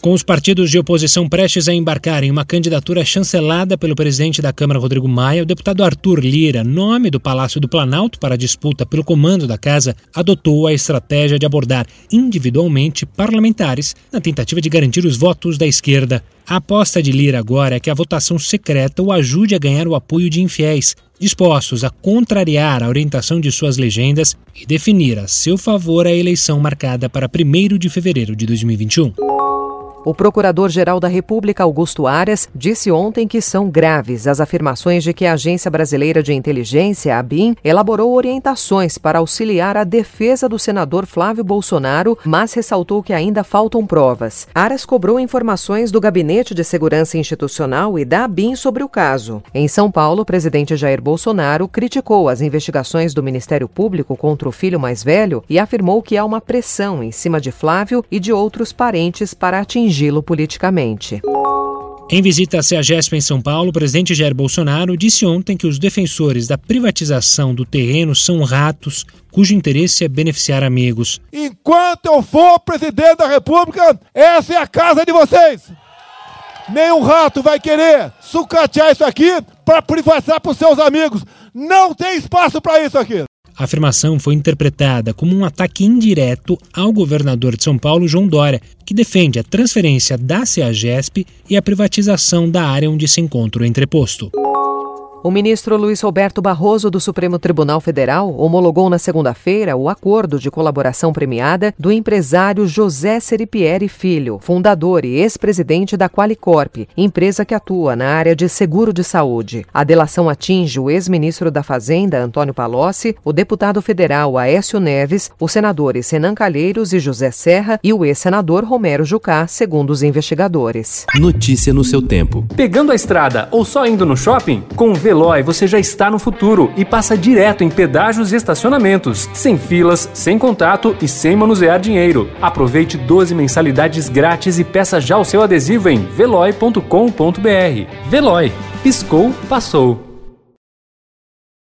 Com os partidos de oposição prestes a embarcar em uma candidatura chancelada pelo presidente da Câmara, Rodrigo Maia, o deputado Arthur Lira, nome do Palácio do Planalto para a disputa pelo comando da casa, adotou a estratégia de abordar individualmente parlamentares na tentativa de garantir os votos da esquerda. A aposta de Lira agora é que a votação secreta o ajude a ganhar o apoio de infiéis, dispostos a contrariar a orientação de suas legendas e definir a seu favor a eleição marcada para 1 de fevereiro de 2021. O Procurador-Geral da República, Augusto Aras, disse ontem que são graves as afirmações de que a Agência Brasileira de Inteligência, a BIM, elaborou orientações para auxiliar a defesa do senador Flávio Bolsonaro, mas ressaltou que ainda faltam provas. Aras cobrou informações do Gabinete de Segurança Institucional e da ABIN sobre o caso. Em São Paulo, o presidente Jair Bolsonaro criticou as investigações do Ministério Público contra o filho mais velho e afirmou que há uma pressão em cima de Flávio e de outros parentes para atingir atingi-lo politicamente. Em visita à CEAGESP em São Paulo, o presidente Jair Bolsonaro disse ontem que os defensores da privatização do terreno são ratos cujo interesse é beneficiar amigos. Enquanto eu for presidente da República, essa é a casa de vocês. Nenhum rato vai querer sucatear isso aqui para privatizar para os seus amigos. Não tem espaço para isso aqui. A afirmação foi interpretada como um ataque indireto ao governador de São Paulo, João Dória, que defende a transferência da CEAGESP e a privatização da área onde se encontra o entreposto. O ministro Luiz Roberto Barroso do Supremo Tribunal Federal homologou na segunda-feira o acordo de colaboração premiada do empresário José Seripieri Filho, fundador e ex-presidente da Qualicorp, empresa que atua na área de seguro de saúde. A delação atinge o ex-ministro da Fazenda, Antônio Palocci, o deputado federal Aécio Neves, os senadores Senan Calheiros e José Serra e o ex-senador Romero Jucá, segundo os investigadores. Notícia no seu tempo. Pegando a estrada ou só indo no shopping? Veloy você já está no futuro e passa direto em pedágios e estacionamentos, sem filas, sem contato e sem manusear dinheiro. Aproveite 12 mensalidades grátis e peça já o seu adesivo em veloy.com.br. Veloy. Piscou, passou.